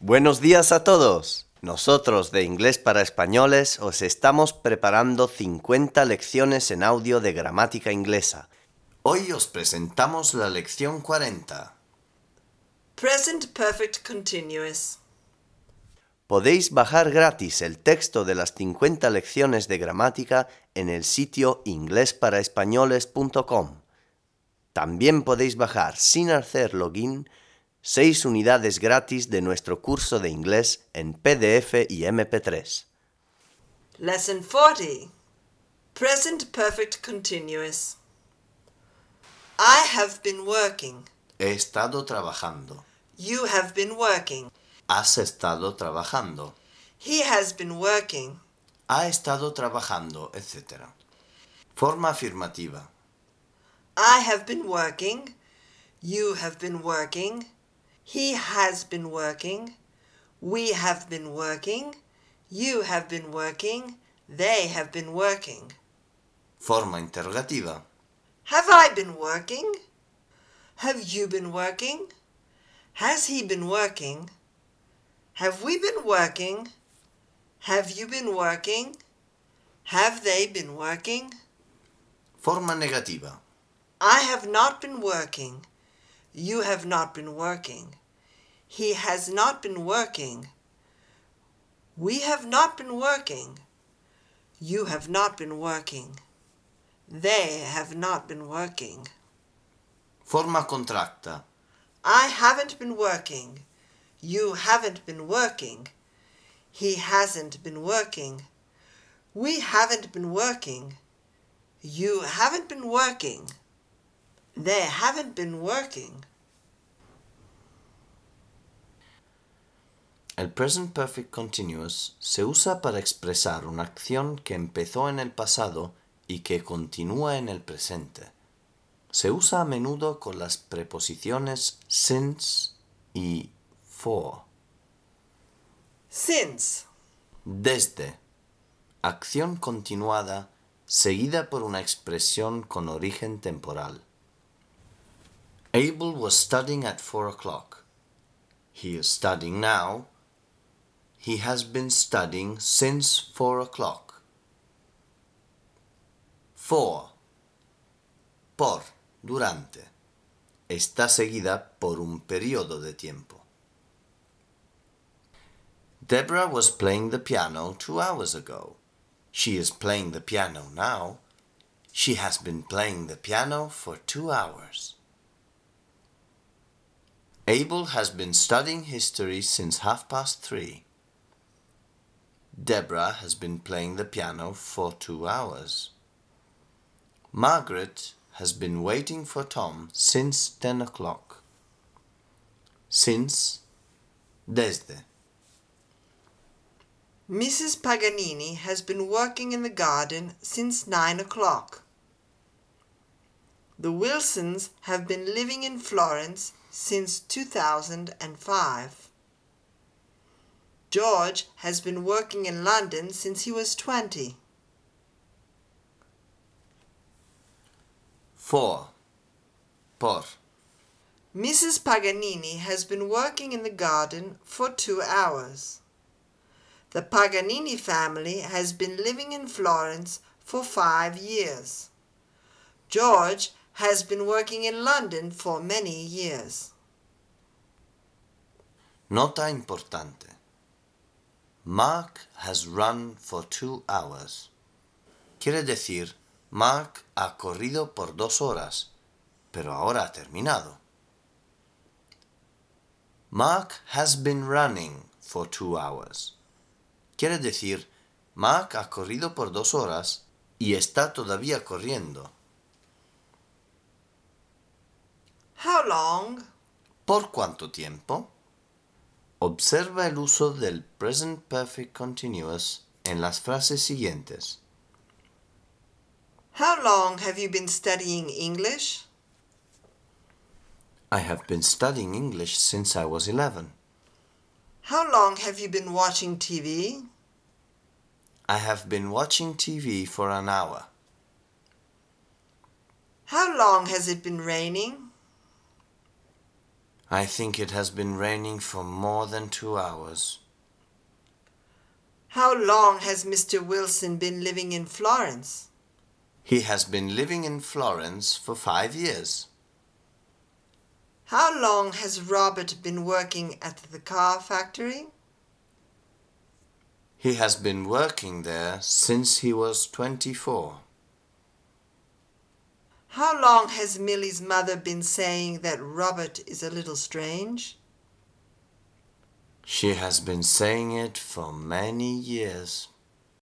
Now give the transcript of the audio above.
Buenos días a todos. Nosotros de Inglés para Españoles os estamos preparando 50 lecciones en audio de gramática inglesa. Hoy os presentamos la lección 40. Present Perfect Continuous. Podéis bajar gratis el texto de las 50 lecciones de gramática en el sitio inglesparaespañoles.com. También podéis bajar sin hacer login 6 unidades gratis de nuestro curso de inglés en PDF y MP3. Lesson 40. Present Perfect Continuous. I have been working. He estado trabajando. You have been working. Has estado trabajando. He has been working. Ha estado trabajando, etc. Forma afirmativa. I have been working. You have been working. He has been working. We have been working. You have been working. They have been working. Forma interrogativa. Have I been working? Have you been working? Has he been working? Have we been working? Have you been working? Have they been working? Forma negativa. I have not been working. You have not been working. He has not been working. We have not been working. You have not been working. They have not been working. Forma contracta. I haven't been working. You haven't been working. He hasn't been working. We haven't been working. You haven't been working. They haven't been working. El present perfect continuous se usa para expresar una acción que empezó en el pasado y que continúa en el presente. Se usa a menudo con las preposiciones since y for. Since. Desde. Acción continuada seguida por una expresión con origen temporal. Abel was studying at four o'clock. He is studying now. He has been studying since four o'clock. For. Por. Durante. Está seguida por un periodo de tiempo. Deborah was playing the piano two hours ago. She is playing the piano now. She has been playing the piano for two hours. Abel has been studying history since half past three. Deborah has been playing the piano for two hours. Margaret has been waiting for Tom since ten o'clock. Since, desde. Mrs. Paganini has been working in the garden since nine o'clock. The Wilsons have been living in Florence since 2005. George has been working in London since he was 20. For, por. Mrs. Paganini has been working in the garden for two hours. The Paganini family has been living in Florence for five years. George has been working in London for many years. Nota importante. Mark has run for two hours. Quiere decir, Mark ha corrido por dos horas, pero ahora ha terminado. Mark has been running for two hours. Quiere decir, Mark ha corrido por dos horas y está todavía corriendo. How long? ¿Por cuánto tiempo? Observa el uso del present perfect continuous en las frases siguientes. How long have you been studying English? I have been studying English since I was 11. How long have you been watching TV? I have been watching TV for an hour. How long has it been raining? I think it has been raining for more than two hours. How long has Mr. Wilson been living in Florence? He has been living in Florence for five years. How long has Robert been working at the car factory? He has been working there since he was 24. How long has Milly's mother been saying that Robert is a little strange? She has been saying it for many years.